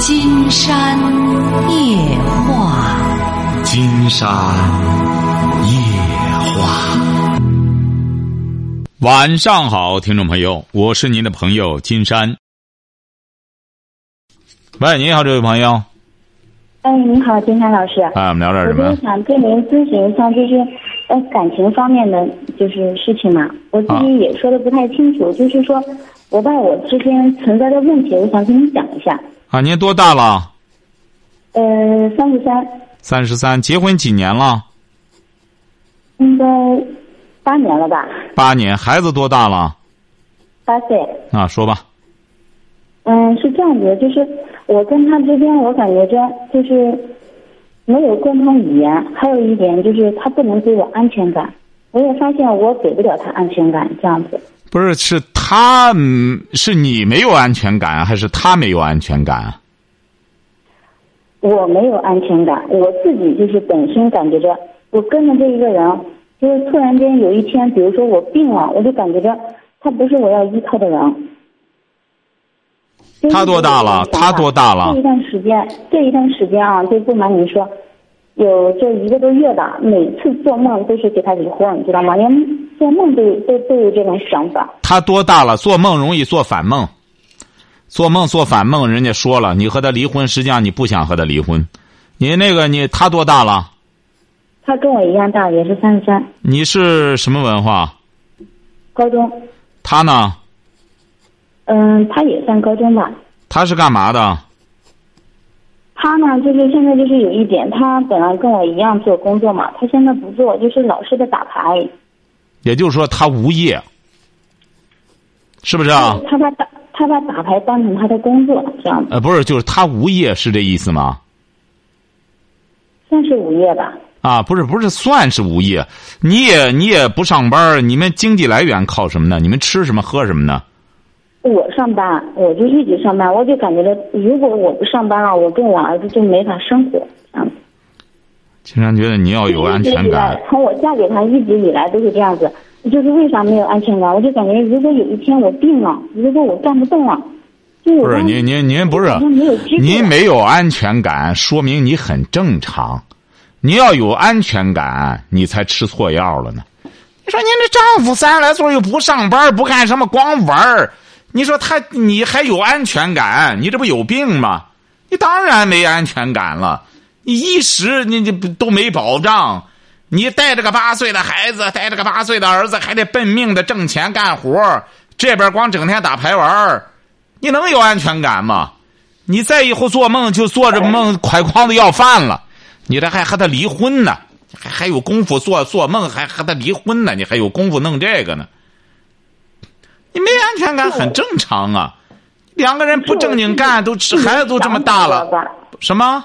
金山夜话，金山夜话。晚上好，听众朋友，我是您的朋友金山。喂，你好，这位朋友。哎，你好，金山老师。哎，我们聊点什么我就？想跟您咨询一下，就是呃感情方面的就是事情嘛。我自己也说的不太清楚，就是说我爸我之间存在的问题，我想跟你讲一下。啊，您多大了？呃，三十三，三十三，结婚几年了？应该八年了吧？八年，孩子多大了？八岁。啊，说吧。嗯，是这样子，就是我跟他之间，我感觉着就是没有共同语言，还有一点就是他不能给我安全感。我也发现我给不了他安全感，这样子。不是，是他，嗯是你没有安全感，还是他没有安全感？我没有安全感，我自己就是本身感觉着，我跟着这一个人，就是突然间有一天，比如说我病了，我就感觉着他不是我要依靠的人。他多大了他多大了这一段时间，这一段时间啊，就不瞒您说，有这一个多月吧，每次做梦都是给他离婚，你知道吗？连做梦都都都有这种想法。他多大了？做梦容易做反梦，做梦做反梦，人家说了，你和他离婚，实际上你不想和他离婚。你那个你他多大了？他跟我一样大，也是三十三，你是什么文化？高中，他呢？嗯，他也上高中吧。他是干嘛的？他呢，就是现在就是有一点，他本来跟我一样做工作嘛，他现在不做，就是老是在打牌。也就是说他无业，是不是啊？他把打他把打牌当成他的工作，这样子呃，不是，就是他无业是这意思吗？算是无业吧。啊，不是，不是，算是无业。你也你也不上班，你们经济来源靠什么呢？你们吃什么喝什么呢？我上班，我就一直上班，我就感觉到，如果我不上班了，我跟我儿子就没法生活，这样子。经常觉得你要有安全感，。从我嫁给他一直以来都是这样子，就是为啥没有安全感？我就感觉，如果有一天我病了，如果我干不动了，就我不是您您您不是您没有安全感，说明你很正常。你要有安全感，你才吃错药了呢。你说您这丈夫三十来岁又不上班，不干什么，光玩儿。你说他你还有安全感？你这不有病吗？你当然没安全感了。你一时你这都没保障，你带着个八岁的孩子，带着个八岁的儿子，还得奔命的挣钱干活这边光整天打牌玩你能有安全感吗？你再以后做梦就做着梦，快筐子要饭了，你这还和他离婚呢？还还有功夫做做梦，还和他离婚呢？你还有功夫弄这个呢？你没安全感很正常啊。两个人不正经干，都吃孩子都这么大了，什么？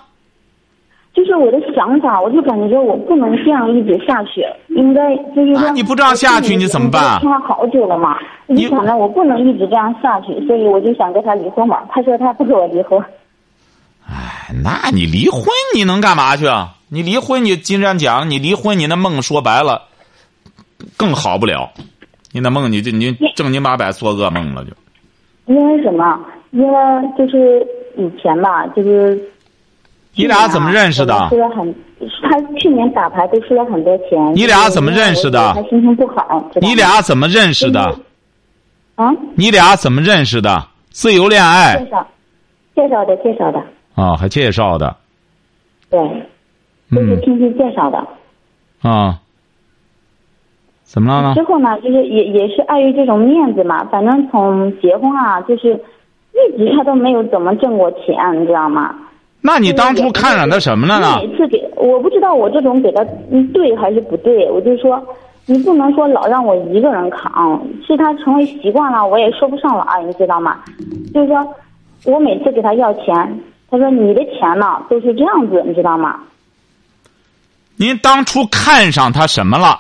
就是我的想法，我就感觉我不能这样一直下去，应该就是说，啊你不这样下去你怎么办听了好久了嘛，我你就想着我不能一直这样下去，所以我就想跟他离婚嘛。他说他不跟我离婚，哎，那你离婚你能干嘛去啊？你离婚，你金山讲，你离婚，你那梦说白了更好不了。你那梦，你就你正经八百做噩梦了就。因为什么？因为就是以前吧，就是你俩怎么认识的输了很，他去年打牌都输了很多钱。你俩怎么认识的他心情不好，你俩怎么认识的？啊？你俩怎么认识的？自由恋爱介绍，介绍的，介绍的，啊，还介绍的对，都是嗯亲戚介绍的。啊？怎么了呢之？后呢，就是也也是碍于这种面子嘛，反正从结婚啊，就是一直他都没有怎么挣过钱，你知道吗？那你当初看上他什么了呢？每次给我不知道我这种给他嗯对还是不对，我就说你不能说老让我一个人扛，是他成为习惯了，我也说不上来，你知道吗？就是说我每次给他要钱，他说你的钱呢都是这样子，你知道吗？您当初看上他什么了？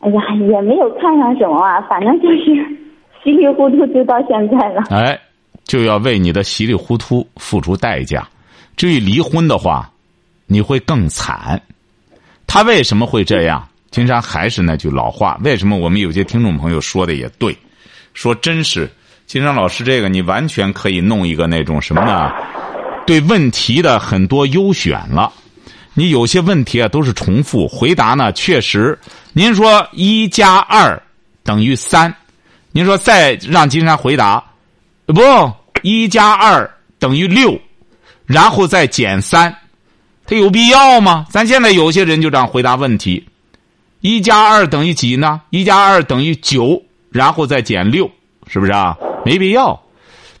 哎呀，也没有看上什么啊，反正就是 稀里糊涂就到现在了。哎，就要为你的稀里糊涂付出代价。至于离婚的话，你会更惨。他为什么会这样？金山还是那句老话，为什么我们有些听众朋友说的也对，说真是金山老师，这个你完全可以弄一个那种什么呢？对问题的很多优选了。你有些问题啊都是重复回答呢，确实。您说一加二等于三，您说再让金山回答，不，一加二等于六，然后再减三，它有必要吗？咱现在有些人就这样回答问题，一加二等于几呢？一加二等于九，然后再减六，是不是啊？没必要。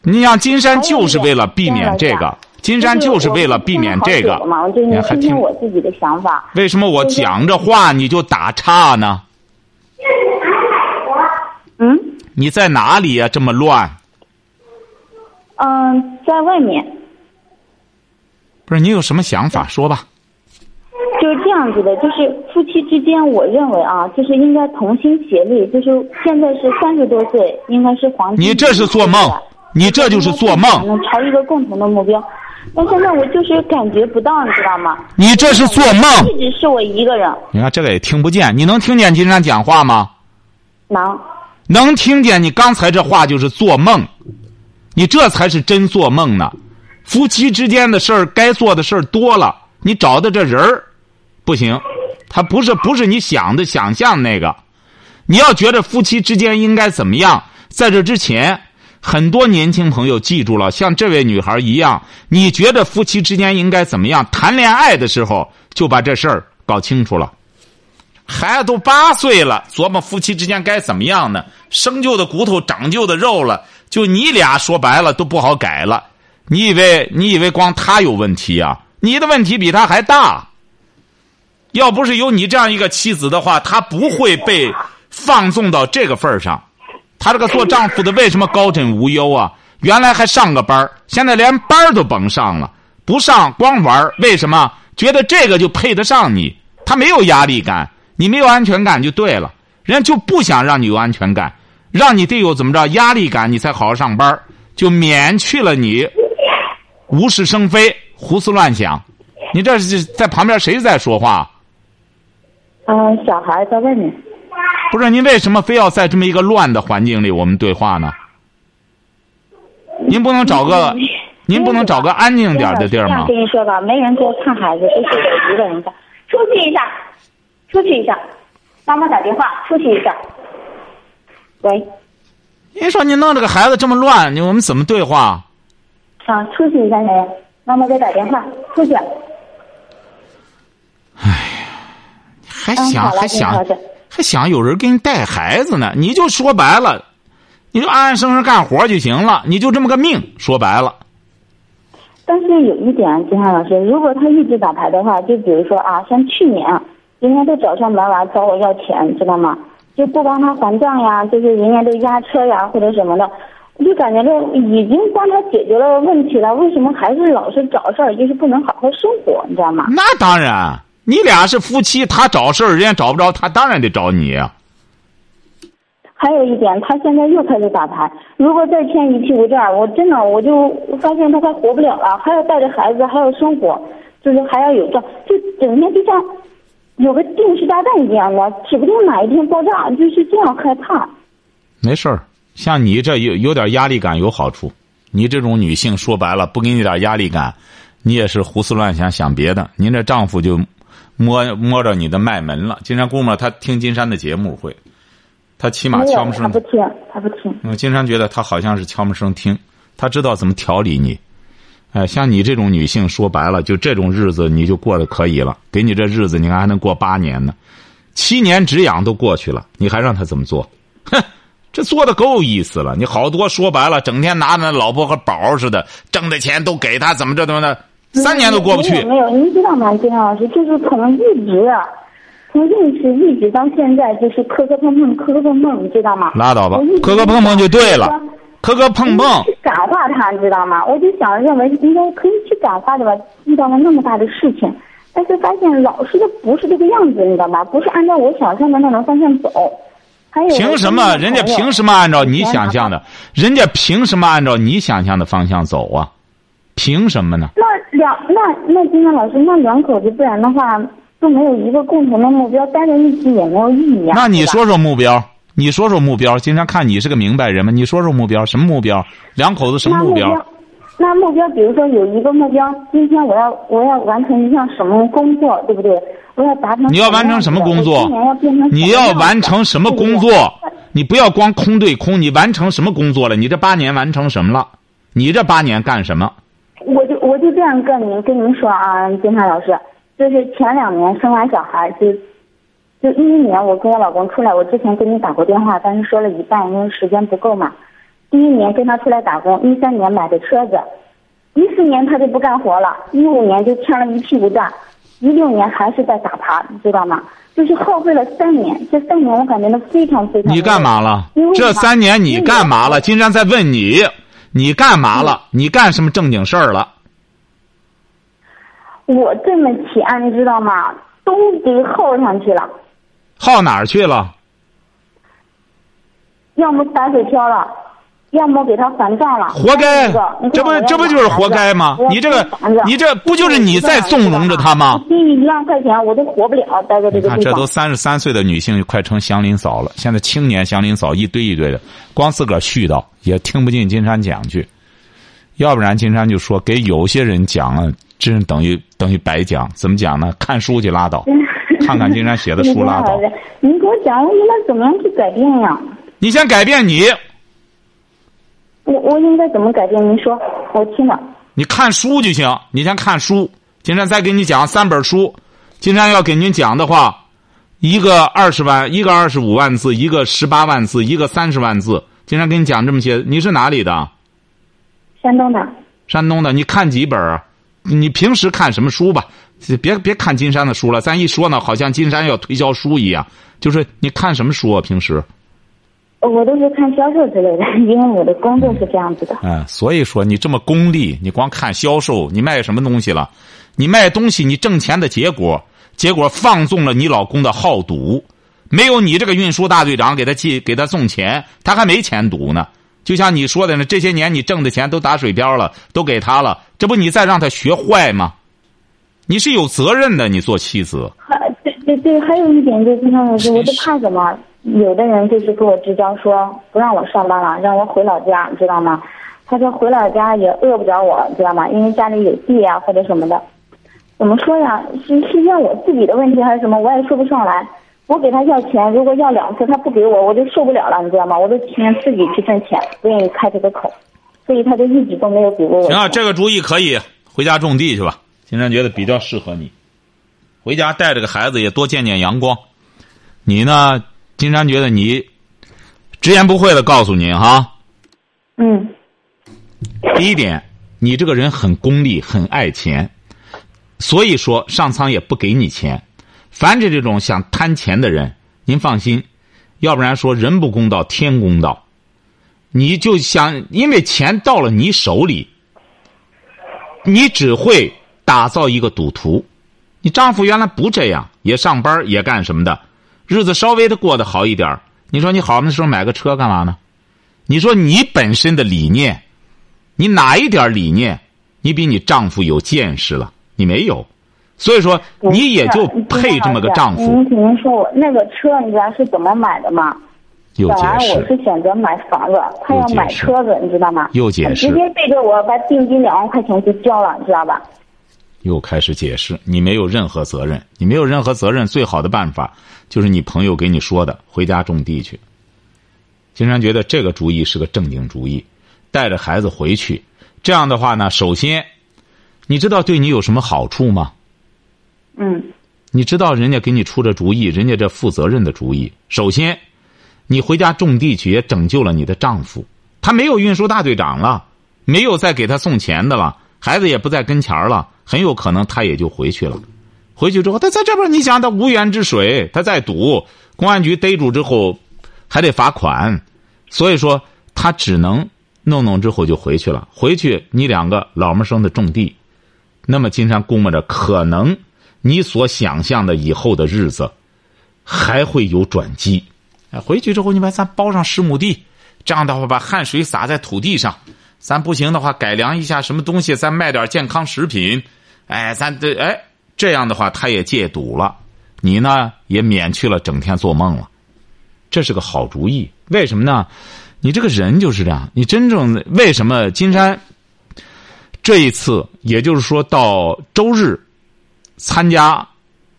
你像金山就是为了避免这个，金山就是为了避免这个。你还听我自己的想法？为什么我讲着话你就打岔呢？嗯？你在哪里呀？这么乱？嗯，在外面。不是你有什么想法？说吧。就是这样子的，就是夫妻之间，我认为啊，就是应该同心协力。就是现在是三十多岁，应该是黄金。你这是做梦，你这就是做梦。朝一个共同的目标，但现在我就是感觉不到，你知道吗？你这是做梦。一直是我一个人。你看这个也听不见，你能听见金山讲话吗？能。能听见你刚才这话就是做梦，你这才是真做梦呢。夫妻之间的事儿，该做的事儿多了，你找的这人儿。不行，他不是不是你想的想象那个。你要觉得夫妻之间应该怎么样，在这之前，很多年轻朋友记住了，像这位女孩一样，你觉得夫妻之间应该怎么样？谈恋爱的时候就把这事儿搞清楚了。孩子都八岁了，琢磨夫妻之间该怎么样呢？生就的骨头，长就的肉了，就你俩说白了都不好改了。你以为你以为光他有问题啊？你的问题比他还大。要不是有你这样一个妻子的话，他不会被放纵到这个份儿上。他这个做丈夫的为什么高枕无忧啊？原来还上个班现在连班都甭上了，不上光玩为什么？觉得这个就配得上你？他没有压力感，你没有安全感就对了。人家就不想让你有安全感，让你得有怎么着压力感，你才好好上班就免去了你无事生非、胡思乱想。你这是在旁边谁在说话？嗯，小孩在外面。不是您为什么非要在这么一个乱的环境里我们对话呢？您不能找个，您不能找个安静点的地儿吗？跟你说吧，没人给我看孩子，都是我一个人看。出去一下，出去一下，妈妈打电话，出去一下。喂。您说您弄这个孩子这么乱，你我们怎么对话？啊，出去一下，你妈妈在打电话，出去。哎呀还想还想还想有人给你带孩子呢？你就说白了，你就安安生生干活就行了，你就这么个命。说白了。但是有一点，金汉老师，如果他一直打牌的话，就比如说啊，像去年，人家都找上门来找我要钱，知道吗？就不帮他还账呀，就是人家都押车呀或者什么的，我就感觉这已经帮他解决了问题了，为什么还是老是找事儿？就是不能好好生活，你知道吗？那当然。你俩是夫妻，他找事儿，人家找不着，他当然得找你呀。还有一点，他现在又开始打牌。如果再欠一屁股债，我真的我就发现他快活不了了，还要带着孩子，还要生活，就是还要有账，就整天就像有个定时炸弹一样的，指不定哪一天爆炸，就是这样害怕。没事儿，像你这有有点压力感有好处。你这种女性说白了，不给你点压力感，你也是胡思乱想想别的。您这丈夫就。摸摸着你的脉门了，金山姑妈，他听金山的节目会，他起码悄没声。他不听，他不听。我金山觉得他好像是悄没声听，他知道怎么调理你。哎，像你这种女性，说白了，就这种日子你就过得可以了。给你这日子，你看还能过八年呢，七年止痒都过去了，你还让他怎么做？哼，这做的够意思了。你好多说白了，整天拿那老婆和宝似的，挣的钱都给他，怎么着怎么的。三年都过不去。没有，您知道吗，金老师？就是可能一直，从认识一直到现在，就是磕磕碰碰，磕磕碰碰，你知道吗？拉倒吧，磕磕碰碰就对了，磕磕碰碰。去感化他，你知道吗？我就想认为应该可以去感化的吧。遇到了那么大的事情，但是发现老师的不是这个样子，你知道吗？不是按照我想象的那种方向走。还有凭什么？人家凭什么按照你想象的？人家凭什么按照你想象的方向走啊？凭什么呢？那两那那金山老师，那两口子不然的话，就没有一个共同的目标，待在一起也没有意义啊。那你说说目标？你说说目标。金山看你是个明白人嘛，你说说目标，什么目标？两口子什么那目标？那目标，比如说有一个目标，今天我要我要完成一项什么工作，对不对？我要达成。你要完成什么工作？你要完成什么工作？你不要光空对空，你完成什么工作了？你这八年完成什么了？你这八年干什么？我就这样跟您跟您说啊，金山老师，就是前两年生完小孩就。就一一年，我跟我老公出来，我之前跟你打过电话，但是说了一半，因为时间不够嘛。第一年跟他出来打工，一三年买的车子，一四年他就不干活了，一五年就欠了一屁股债，一六年还是在打牌，你知道吗？就是耗费了三年，这三年我感觉到非常非常。你干嘛了？这三年你干嘛了？金山在问你，你干嘛了？你干什么正经事儿了？我挣的钱你知道吗？都给耗上去了。耗哪儿去了？要么打水漂了，要么给他还账了。活该！这不这不就是活该吗？你这个，你这不就是你在纵容着他吗？低于一万块钱我都活不了，待在这个地方。这都三十三岁的女性，快成祥林嫂了。现在青年祥林嫂一堆一堆的，光自个儿絮叨也听不进金山讲去。要不然金山就说给有些人讲了，真等于等于白讲。怎么讲呢？看书去拉倒。看看金山写的书拉倒。您给我讲，我应该怎么样去改变呀？你先改变你。我我应该怎么改变？您说，我听了。你看书就行，你先看书。金山再给你讲三本书。金山要给您讲的话，一个二十万，一个二十五万字，一个十八万字，一个三十万字。金山给你讲这么些。你是哪里的？山东的。山东的，你看几本？你平时看什么书吧？别别看金山的书了，咱一说呢，好像金山要推销书一样。就是你看什么书啊？平时？我都是看销售之类的，因为我的工作是这样子的。嗯，所以说你这么功利，你光看销售，你卖什么东西了？你卖东西，你挣钱的结果，结果放纵了你老公的好赌。没有你这个运输大队长给他寄给他送钱，他还没钱赌呢。就像你说的呢，这些年你挣的钱都打水漂了，都给他了，这不你再让他学坏吗？你是有责任的，你做妻子。还对对对，还有一点就是，老师，我就怕什么？有的人就是跟我支招，说不让我上班了，让我回老家，知道吗？他说回老家也饿不着我，知道吗？因为家里有地啊或者什么的。怎么说呀？是是怨我自己的问题还是什么？我也说不上来。我给他要钱，如果要两次他不给我，我就受不了了，你知道吗？我都情愿自己去挣钱，不愿意开这个口，所以他就一直都没有给过我。行啊，这个主意可以，回家种地去吧。金山觉得比较适合你，回家带着个孩子也多见见阳光。你呢？金山觉得你直言不讳的告诉你哈。嗯。第一点，你这个人很功利，很爱钱，所以说上苍也不给你钱。凡是这种想贪钱的人，您放心，要不然说人不公道天公道。你就想，因为钱到了你手里，你只会。打造一个赌徒，你丈夫原来不这样，也上班也干什么的，日子稍微的过得好一点你说你好的时候买个车干嘛呢？你说你本身的理念，你哪一点理念，你比你丈夫有见识了？你没有，所以说你也就配这么个丈夫。您听您说我那个车，你知道是怎么买的吗？本来我是选择买房子，他要买车子，你知道吗？又解释。直接背着我把定金两万块钱就交了，知道吧？又开始解释，你没有任何责任，你没有任何责任。最好的办法就是你朋友给你说的，回家种地去。金山觉得这个主意是个正经主意，带着孩子回去。这样的话呢，首先，你知道对你有什么好处吗？嗯。你知道人家给你出这主意，人家这负责任的主意。首先，你回家种地去，也拯救了你的丈夫。他没有运输大队长了，没有再给他送钱的了，孩子也不在跟前了。很有可能他也就回去了，回去之后他在这边，你想他无源之水，他在赌，公安局逮住之后还得罚款，所以说他只能弄弄之后就回去了。回去你两个老么生的种地，那么金山估摸着可能你所想象的以后的日子还会有转机。哎，回去之后你把咱包上十亩地，这样的话把汗水洒在土地上，咱不行的话改良一下什么东西，咱卖点健康食品。哎，咱这哎，这样的话，他也戒赌了，你呢也免去了整天做梦了。这是个好主意。为什么呢？你这个人就是这样。你真正为什么金山这一次，也就是说到周日参加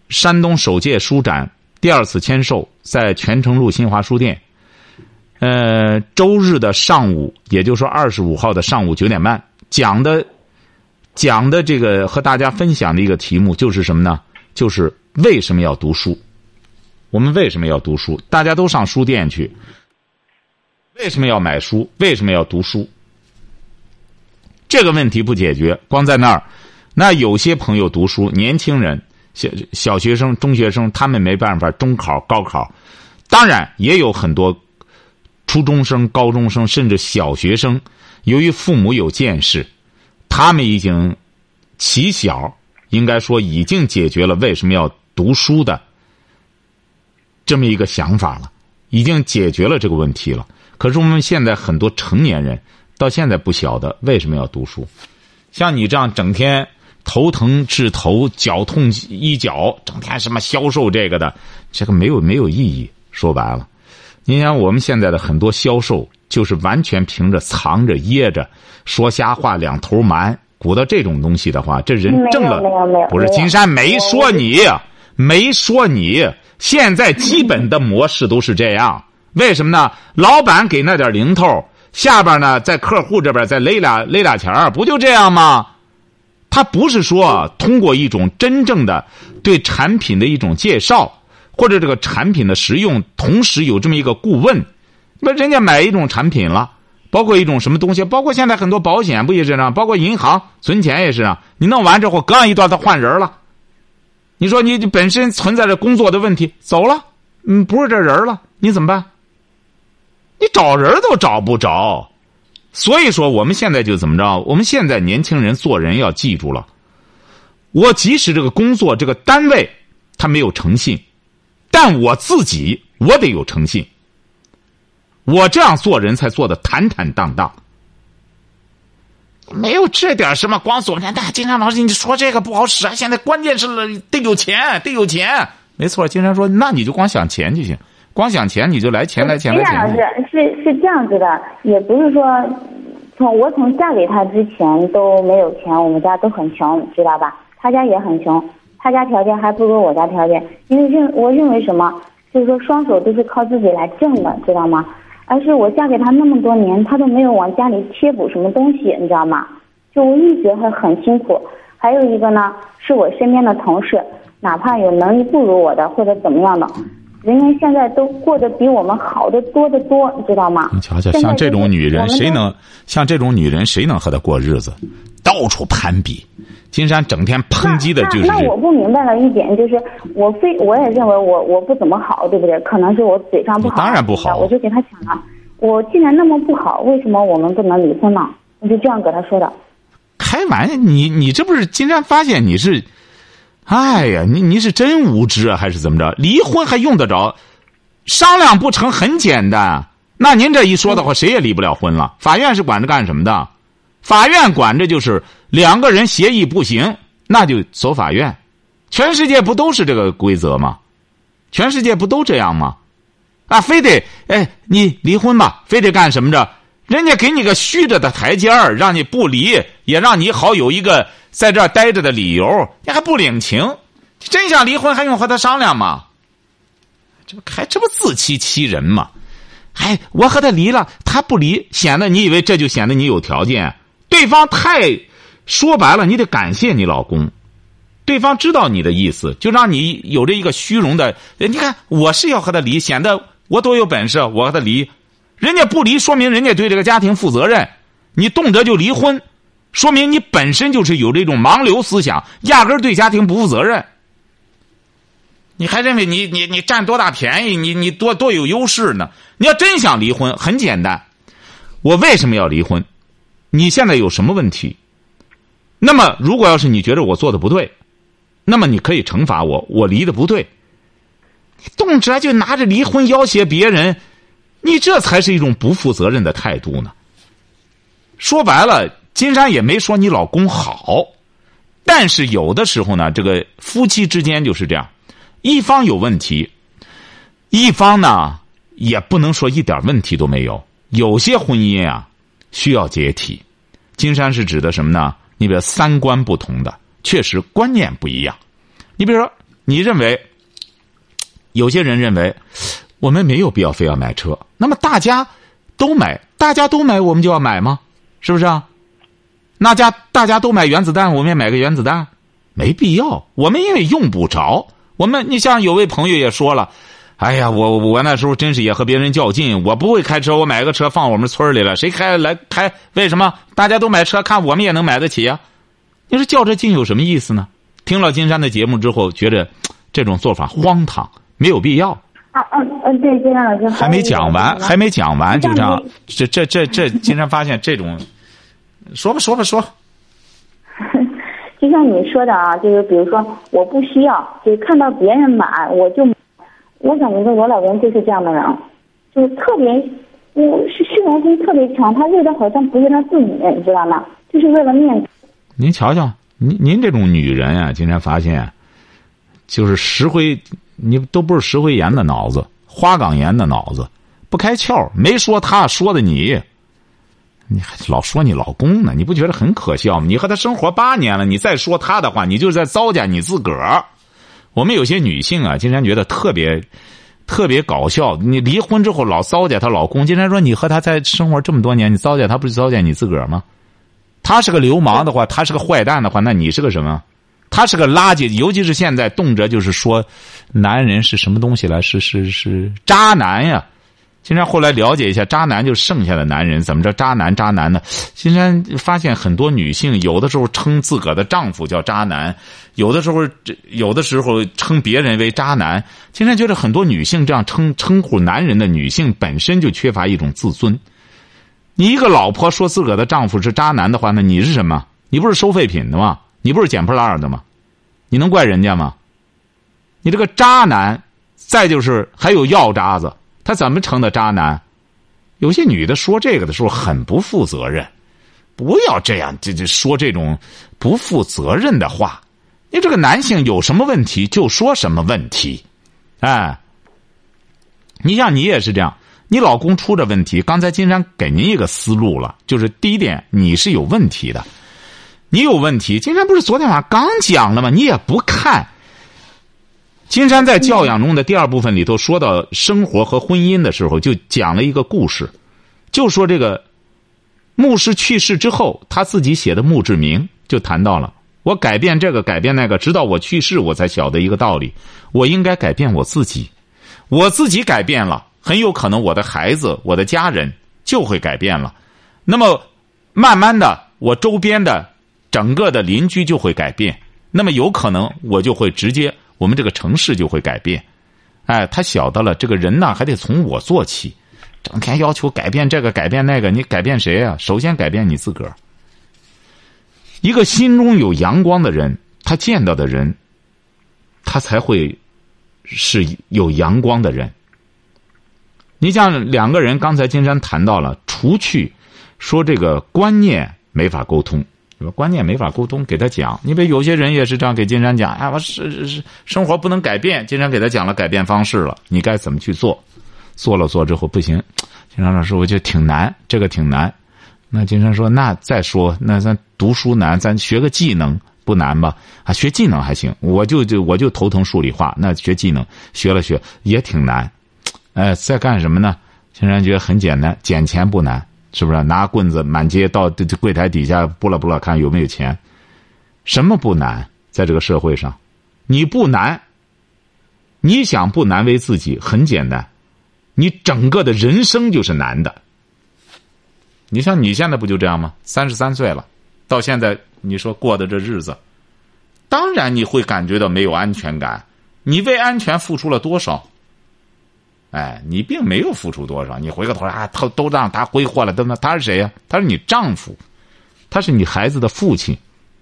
山东首届书展第二次签售，在泉城路新华书店。呃，周日的上午，也就是说二十五号的上午九点半，讲的讲的这个和大家分享的一个题目就是什么呢？就是为什么要读书？我们为什么要读书？大家都上书店去，为什么要买书？为什么要读书？这个问题不解决，光在那儿，那有些朋友读书，年轻人、小小学生、中学生，他们没办法，中考、高考，当然也有很多。初中生、高中生，甚至小学生，由于父母有见识，他们已经起小，应该说已经解决了为什么要读书的这么一个想法了，已经解决了这个问题了。可是我们现在很多成年人到现在不晓得为什么要读书，像你这样整天头疼治头，脚痛医脚，整天什么销售这个的，这个没有没有意义。说白了。你想，我们现在的很多销售就是完全凭着藏着掖着，说瞎话，两头瞒，鼓捣这种东西的话，这人挣了不是金山没说你，没说你，现在基本的模式都是这样。为什么呢？老板给那点零头，下边呢在客户这边再勒俩勒俩钱不就这样吗？他不是说通过一种真正的对产品的一种介绍。或者这个产品的使用，同时有这么一个顾问，那人家买一种产品了，包括一种什么东西，包括现在很多保险不也是这样，包括银行存钱也是啊。你弄完之后，隔一段他换人了，你说你本身存在着工作的问题，走了，嗯，不是这人了，你怎么办？你找人都找不着，所以说我们现在就怎么着？我们现在年轻人做人要记住了，我即使这个工作这个单位他没有诚信。但我自己，我得有诚信。我这样做人才做的坦坦荡荡，没有这点什么光左面的。金山老师，你说这个不好使啊！现在关键是得有钱，得有钱。没错，金山说，那你就光想钱就行，光想钱你就来钱来钱来钱。金老师是是这样子的，也不是说从我从嫁给他之前都没有钱，我们家都很穷，知道吧？他家也很穷。他家条件还不如我家条件，因为认我认为什么，就是说双手都是靠自己来挣的，知道吗？而是我嫁给他那么多年，他都没有往家里贴补什么东西，你知道吗？就我一直很很辛苦。还有一个呢，是我身边的同事，哪怕有能力不如我的或者怎么样的，人家现在都过得比我们好的多得多，你知道吗？你瞧瞧，像这种女人，谁能像这种女人，谁能和她过日子？到处攀比。金山整天抨击的就是。那我不明白了一点，就是我非我也认为我我不怎么好，对不对？可能是我嘴上不好。当然不好。我就给他讲了，我既然那么不好，为什么我们不能离婚呢？我就这样给他说的。开玩笑，你你这不是金山发现你是，哎呀，你你是真无知啊，还是怎么着？离婚还用得着？商量不成，很简单。那您这一说的话，谁也离不了婚了。法院是管着干什么的？法院管着就是两个人协议不行，那就走法院。全世界不都是这个规则吗？全世界不都这样吗？啊，非得哎，你离婚吧，非得干什么着？人家给你个虚着的台阶儿，让你不离，也让你好有一个在这儿待着的理由。你还不领情？真想离婚，还用和他商量吗？这不还这不自欺欺人吗？哎，我和他离了，他不离，显得你以为这就显得你有条件？对方太说白了，你得感谢你老公。对方知道你的意思，就让你有着一个虚荣的。你看，我是要和他离，显得我多有本事。我和他离，人家不离，说明人家对这个家庭负责任。你动辄就离婚，说明你本身就是有这种盲流思想，压根对家庭不负责任。你还认为你你你占多大便宜？你你多多有优势呢？你要真想离婚，很简单。我为什么要离婚？你现在有什么问题？那么，如果要是你觉得我做的不对，那么你可以惩罚我。我离的不对，动辄就拿着离婚要挟别人，你这才是一种不负责任的态度呢。说白了，金山也没说你老公好，但是有的时候呢，这个夫妻之间就是这样，一方有问题，一方呢也不能说一点问题都没有。有些婚姻啊，需要解体。金山是指的什么呢？你比如三观不同的，确实观念不一样。你比如说，你认为有些人认为我们没有必要非要买车，那么大家都买，大家都买，我们就要买吗？是不是啊？那家大家都买原子弹，我们也买个原子弹，没必要。我们因为用不着。我们，你像有位朋友也说了。哎呀，我我那时候真是也和别人较劲。我不会开车，我买个车放我们村里了。谁开来开？为什么大家都买车？看我们也能买得起呀？你说较这劲有什么意思呢？听了金山的节目之后，觉得这种做法荒唐，没有必要。啊嗯嗯，对，金山老师还没讲完，还没讲完，就这样。这这这这，金山发现这种，说吧说吧说。就像你说的啊，就是比如说，我不需要，就看到别人买，我就。我感觉我老公就是这样的人，就是特别，我是虚荣心特别强，他为的好像不是他自己，你知道吗？就是为了面子。您瞧瞧，您您这种女人啊，今天发现，就是石灰，你都不是石灰岩的脑子，花岗岩的脑子，不开窍。没说他，说的你，你还老说你老公呢，你不觉得很可笑吗？你和他生活八年了，你再说他的话，你就是在糟践你自个儿。我们有些女性啊，经常觉得特别特别搞笑。你离婚之后老糟践她老公，经常说你和他在生活这么多年，你糟践他不是糟践你自个儿吗？他是个流氓的话，他是个坏蛋的话，那你是个什么？他是个垃圾，尤其是现在动辄就是说，男人是什么东西了？是是是渣男呀。金山后来了解一下，渣男就剩下的男人。怎么着，渣男渣男呢？金山发现很多女性有的时候称自个的丈夫叫渣男，有的时候有的时候称别人为渣男。金山觉得很多女性这样称称呼男人的女性本身就缺乏一种自尊。你一个老婆说自个的丈夫是渣男的话，那你是什么？你不是收废品的吗？你不是捡破烂的吗？你能怪人家吗？你这个渣男，再就是还有药渣子。他怎么成的渣男？有些女的说这个的时候很不负责任，不要这样，这这说这种不负责任的话。你这个男性有什么问题就说什么问题，哎，你像你也是这样，你老公出着问题，刚才金山给您一个思路了，就是第一点，你是有问题的，你有问题。金山不是昨天晚上刚讲了吗？你也不看。金山在教养中的第二部分里头说到生活和婚姻的时候，就讲了一个故事，就说这个牧师去世之后，他自己写的墓志铭就谈到了：我改变这个，改变那个，直到我去世，我才晓得一个道理：我应该改变我自己。我自己改变了，很有可能我的孩子、我的家人就会改变了。那么，慢慢的，我周边的整个的邻居就会改变。那么，有可能我就会直接。我们这个城市就会改变，哎，他晓得了，这个人呢还得从我做起，整天要求改变这个改变那个，你改变谁啊？首先改变你自个儿。一个心中有阳光的人，他见到的人，他才会是有阳光的人。你像两个人，刚才金山谈到了，除去说这个观念没法沟通。观念没法沟通，给他讲。你比如有些人也是这样给金山讲，哎，我是是生活不能改变。金山给他讲了改变方式了，你该怎么去做？做了做之后不行，金山老师我觉得挺难，这个挺难。那金山说，那再说，那咱读书难，咱学个技能不难吧？啊，学技能还行。我就就我就头疼数理化，那学技能学了学也挺难。哎，在干什么呢？金山觉得很简单，捡钱不难。是不是拿棍子满街到柜台底下拨拉拨拉看有没有钱？什么不难？在这个社会上，你不难，你想不难为自己很简单，你整个的人生就是难的。你像你现在不就这样吗？三十三岁了，到现在你说过的这日子，当然你会感觉到没有安全感。你为安全付出了多少？哎，你并没有付出多少，你回过头来啊，他都让他挥霍了，都那他是谁呀？他是你丈夫，他是你孩子的父亲，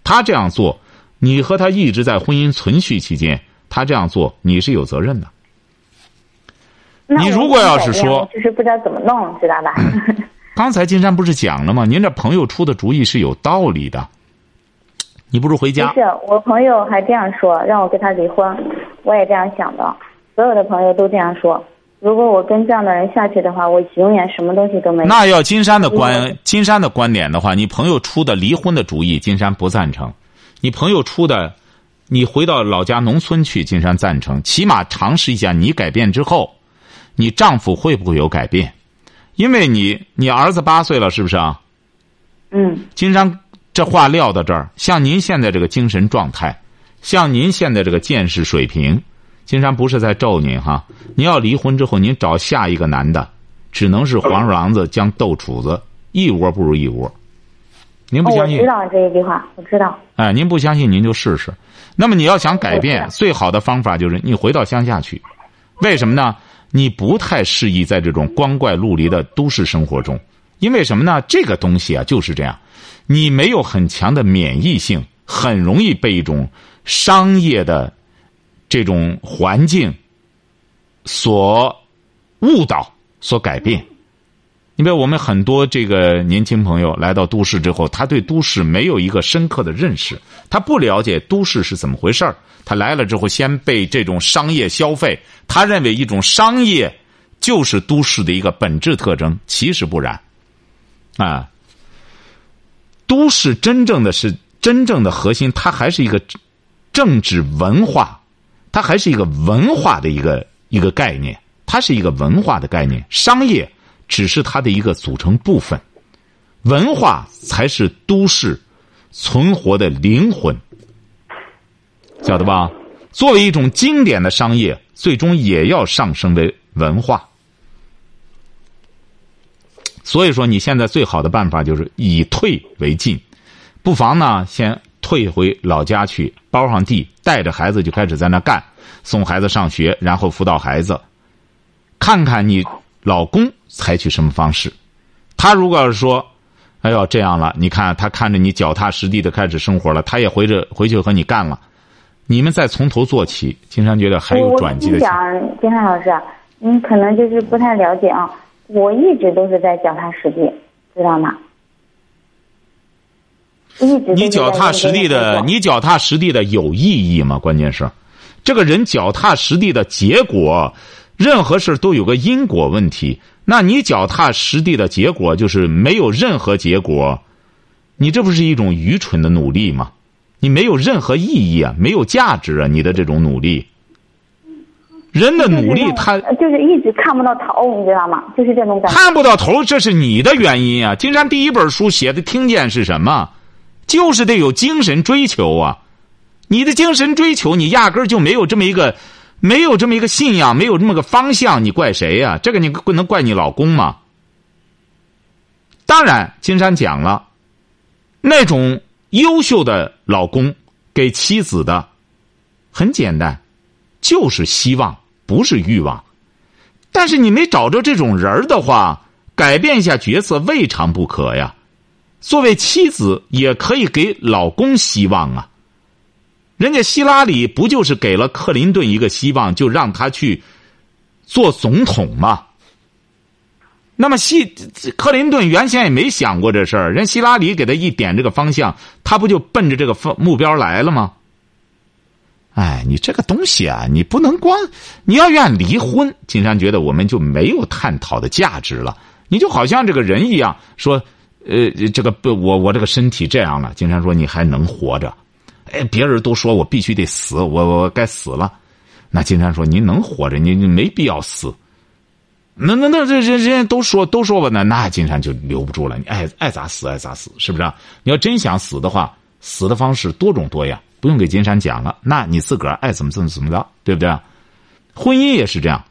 他这样做，你和他一直在婚姻存续期间，他这样做，你是有责任的。你如果要是说，就是不知道怎么弄，知道吧？刚才金山不是讲了吗？您这朋友出的主意是有道理的。你不如回家。不是，我朋友还这样说，让我跟他离婚，我也这样想的，所有的朋友都这样说。如果我跟这样的人下去的话，我永远什么东西都没有。那要金山的观，金山的观点的话，你朋友出的离婚的主意，金山不赞成；你朋友出的，你回到老家农村去，金山赞成。起码尝试一下，你改变之后，你丈夫会不会有改变？因为你，你儿子八岁了，是不是啊？嗯。金山这话撂到这儿，像您现在这个精神状态，像您现在这个见识水平。金山不是在咒您哈，您要离婚之后，您找下一个男的，只能是黄鼠狼子将斗杵子，一窝不如一窝。您不相信？我知道这一句话，我知道。哎，您不相信，您就试试。那么你要想改变，最好的方法就是你回到乡下去。为什么呢？你不太适宜在这种光怪陆离的都市生活中，因为什么呢？这个东西啊就是这样，你没有很强的免疫性，很容易被一种商业的。这种环境所误导、所改变。你比如我们很多这个年轻朋友来到都市之后，他对都市没有一个深刻的认识，他不了解都市是怎么回事儿。他来了之后，先被这种商业消费，他认为一种商业就是都市的一个本质特征，其实不然。啊，都市真正的是真正的核心，它还是一个政治文化。它还是一个文化的一个一个概念，它是一个文化的概念，商业只是它的一个组成部分，文化才是都市存活的灵魂，晓得吧？作为一种经典的商业，最终也要上升为文化。所以说，你现在最好的办法就是以退为进，不妨呢先。退回老家去，包上地，带着孩子就开始在那干，送孩子上学，然后辅导孩子。看看你老公采取什么方式。他如果要是说：“哎呦，这样了，你看他看着你脚踏实地的开始生活了，他也回着回去和你干了。”你们再从头做起，金山觉得还有转机的。我讲，金山老师，你可能就是不太了解啊。我一直都是在脚踏实地，知道吗？你脚踏实地的，你脚踏实地的有意义吗？关键是，这个人脚踏实地的结果，任何事都有个因果问题。那你脚踏实地的结果就是没有任何结果，你这不是一种愚蠢的努力吗？你没有任何意义啊，没有价值啊！你的这种努力，人的努力他就是一直看不到头，你知道吗？就是这种感觉。看不到头，这是你的原因啊！金山第一本书写的听见是什么？就是得有精神追求啊！你的精神追求，你压根儿就没有这么一个，没有这么一个信仰，没有这么个方向，你怪谁呀？这个你不能怪你老公吗？当然，金山讲了，那种优秀的老公给妻子的很简单，就是希望，不是欲望。但是你没找着这种人的话，改变一下角色，未尝不可呀。作为妻子，也可以给老公希望啊。人家希拉里不就是给了克林顿一个希望，就让他去做总统吗？那么希克林顿原先也没想过这事儿，人希拉里给他一点这个方向，他不就奔着这个方目标来了吗？哎，你这个东西啊，你不能光你要愿离婚，金山觉得我们就没有探讨的价值了。你就好像这个人一样说。呃，这个不，我我这个身体这样了。金山说你还能活着，哎，别人都说我必须得死，我我该死了。那金山说您能活着，你你没必要死。那那那这人人家都说都说我呢，那金山就留不住了。你爱爱咋死爱咋死，是不是？你要真想死的话，死的方式多种多样，不用给金山讲了。那你自个儿爱怎么怎么怎么着，对不对？婚姻也是这样。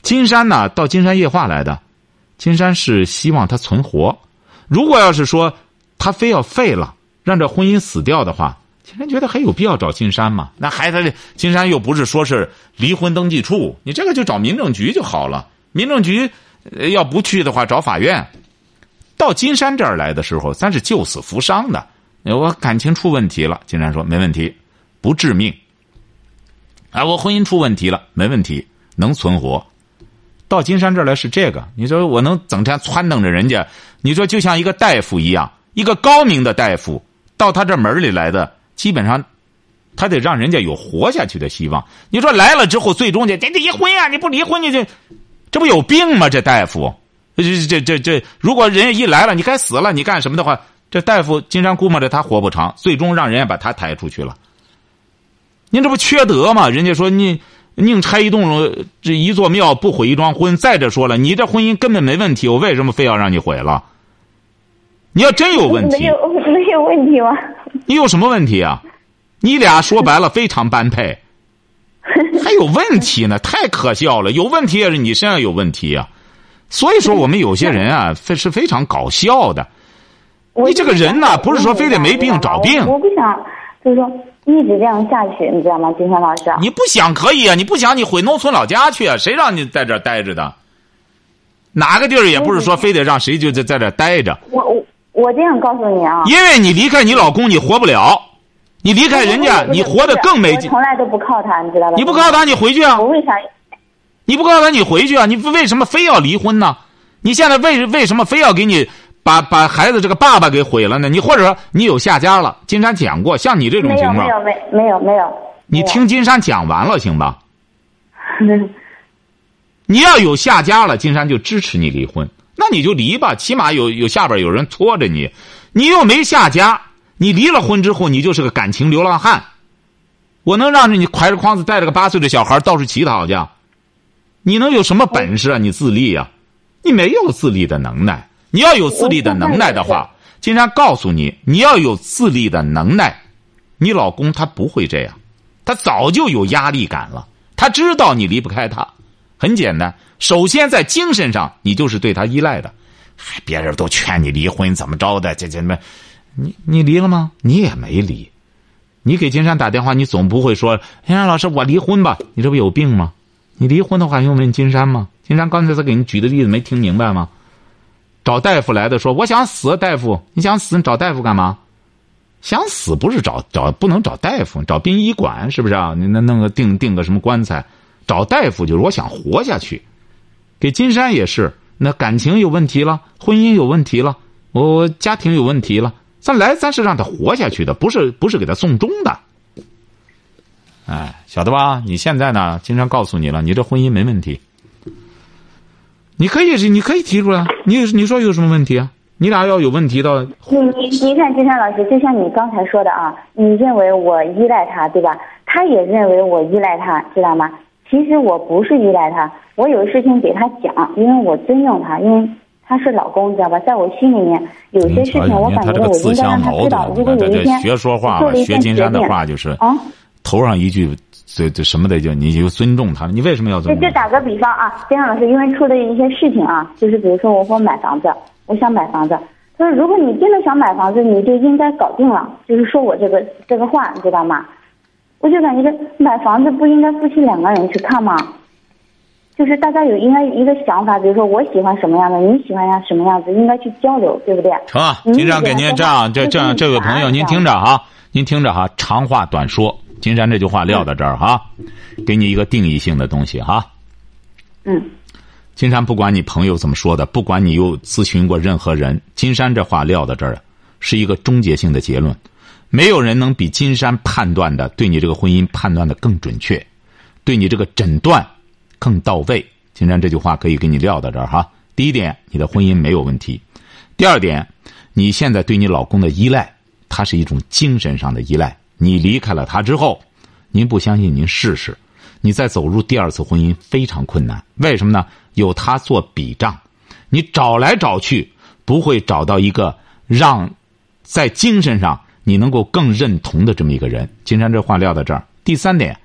金山呢，到金山夜话来的，金山是希望他存活。如果要是说他非要废了，让这婚姻死掉的话，金山觉得还有必要找金山吗？那孩子，金山又不是说是离婚登记处，你这个就找民政局就好了。民政局要不去的话，找法院。到金山这儿来的时候，咱是救死扶伤的。我感情出问题了，金山说没问题，不致命。啊，我婚姻出问题了，没问题，能存活。到金山这儿来是这个，你说我能整天撺掇着人家？你说就像一个大夫一样，一个高明的大夫到他这门里来的，基本上他得让人家有活下去的希望。你说来了之后，最终得得离婚啊！你不离婚你就这不有病吗？这大夫，这这这这，如果人家一来了，你该死了，你干什么的话，这大夫金山估摸着他活不长，最终让人家把他抬出去了。您这不缺德吗？人家说你宁拆一栋这一座庙，不毁一桩婚。再者说了，你这婚姻根本没问题，我为什么非要让你毁了？你要真有问题，没有没有问题吗？你有什么问题啊？你俩说白了非常般配，还有问题呢？太可笑了！有问题也是你身上有问题啊。所以说，我们有些人啊，非是非常搞笑的。你这个人呢，不是说非得没病找病。我不想，就是说一直这样下去，你知道吗，金山老师？你不想可以啊？你不想你回农村老家去啊？谁让你在这儿待着的？哪个地儿也不是说非得让谁就在在这待着。我我我这样告诉你啊。因为你离开你老公，你活不了。你离开人家，你活得更没劲。从来都不靠他，你知道吧？你不靠他，你回去啊？我为啥？你不靠他，你回去啊？你为什么非要离婚呢？你现在为为什么非要给你把把孩子这个爸爸给毁了呢？你或者说你有下家了？金山讲过，像你这种情况，没有没有没没有没有。你听金山讲完了，行吧？你要有下家了，金山就支持你离婚。那你就离吧，起码有有下边有人拖着你。你又没下家。你离了婚之后，你就是个感情流浪汉。我能让着你挎着筐子带着个八岁的小孩到处乞讨去？你能有什么本事啊？你自立啊？你没有自立的能耐。你要有自立的能耐的话，金山告诉你，你要有自立的能耐，你老公他不会这样，他早就有压力感了。他知道你离不开他，很简单。首先在精神上，你就是对他依赖的。还别人都劝你离婚，怎么着的？这这么。你你离了吗？你也没离，你给金山打电话，你总不会说：“金山老师，我离婚吧。”你这不有病吗？你离婚的话用问金山吗？金山刚才他给你举的例子没听明白吗？找大夫来的说：“我想死，大夫，你想死，你找大夫干嘛？想死不是找找不能找大夫，找殡仪馆是不是啊？你那弄个订订个什么棺材？找大夫就是我想活下去。给金山也是，那感情有问题了，婚姻有问题了，我家庭有问题了。”咱来，咱是让他活下去的，不是不是给他送终的。哎，晓得吧？你现在呢？金山告诉你了，你这婚姻没问题。你可以，你可以提出来。你你说有什么问题啊？你俩要有问题的。你你你看，金山老师，就像你刚才说的啊，你认为我依赖他，对吧？他也认为我依赖他，知道吗？其实我不是依赖他，我有事情给他讲，因为我尊重他，因为。他是老公，知道吧？在我心里面，有些事情我感觉我应该让他知道。如果有一天学说话了，学金山的话就是啊，头上一句这这什么的就你就尊重他，你为什么要尊重？就就打个比方啊，金山老师，因为出了一些事情啊，就是比如说我我买房子，我想买房子，他说如果你真的想买房子，你就应该搞定了，就是说我这个这个话，你知道吗？我就感觉这买房子不应该夫妻两个人去看吗？就是大家有应该一个想法，比如说我喜欢什么样的，你喜欢呀什么样子，应该去交流，对不对？成啊，金山给您这样，这这样，这位朋友您听着哈，您听着哈，长话短说，金山这句话撂到这儿哈，给你一个定义性的东西哈。嗯。金山不管你朋友怎么说的，不管你又咨询过任何人，金山这话撂到这儿，是一个终结性的结论，没有人能比金山判断的对你这个婚姻判断的更准确，对你这个诊断。更到位，金山这句话可以给你撂到这儿哈。第一点，你的婚姻没有问题；第二点，你现在对你老公的依赖，它是一种精神上的依赖。你离开了他之后，您不相信您试试，你再走入第二次婚姻非常困难。为什么呢？有他做笔账，你找来找去不会找到一个让在精神上你能够更认同的这么一个人。金山这话撂到这儿。第三点，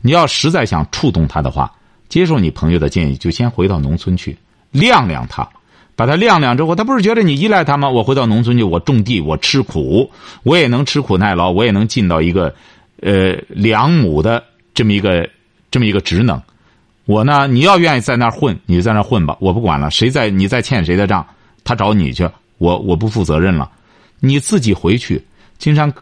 你要实在想触动他的话。接受你朋友的建议，就先回到农村去晾晾他，把他晾晾之后，他不是觉得你依赖他吗？我回到农村去，我种地，我吃苦，我也能吃苦耐劳，我也能尽到一个，呃，良母的这么一个这么一个职能。我呢，你要愿意在那儿混，你就在那儿混吧，我不管了。谁在你在欠谁的账，他找你去，我我不负责任了。你自己回去，金山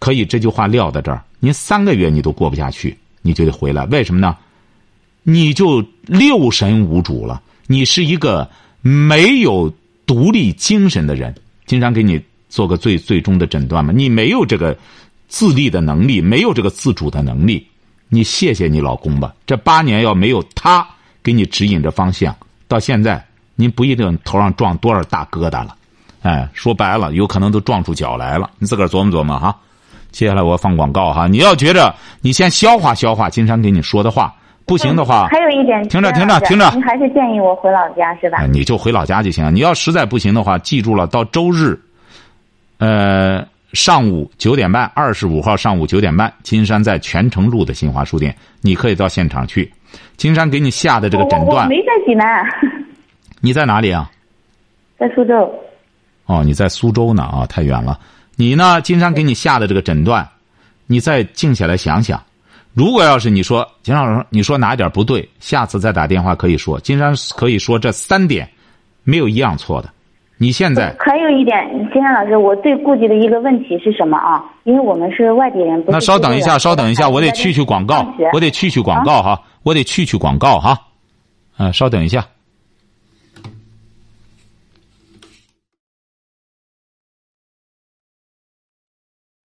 可以这句话撂在这儿。您三个月你都过不下去，你就得回来。为什么呢？你就六神无主了，你是一个没有独立精神的人。经常给你做个最最终的诊断嘛，你没有这个自立的能力，没有这个自主的能力。你谢谢你老公吧，这八年要没有他给你指引着方向。到现在，您不一定头上撞多少大疙瘩了，哎，说白了，有可能都撞出脚来了。你自个儿琢磨琢磨哈。接下来我放广告哈，你要觉着你先消化消化金山给你说的话，不行的话，还有一点，听着听着听着，您还是建议我回老家是吧？你就回老家就行。你要实在不行的话，记住了，到周日，呃。上午九点半，二十五号上午九点半，金山在泉城路的新华书店，你可以到现场去。金山给你下的这个诊断，没在济南。你在哪里啊？在苏州。哦，你在苏州呢啊，太远了。你呢？金山给你下的这个诊断，你再静下来想想。如果要是你说金老师，你说哪一点不对，下次再打电话可以说。金山可以说这三点，没有一样错的。你现在还有一点，金山老师，我最顾忌的一个问题是什么啊？因为我们是外地人，那稍等一下，稍等一下，我得去去广告，我得去去广告哈，我得去去广告哈，嗯，稍等一下。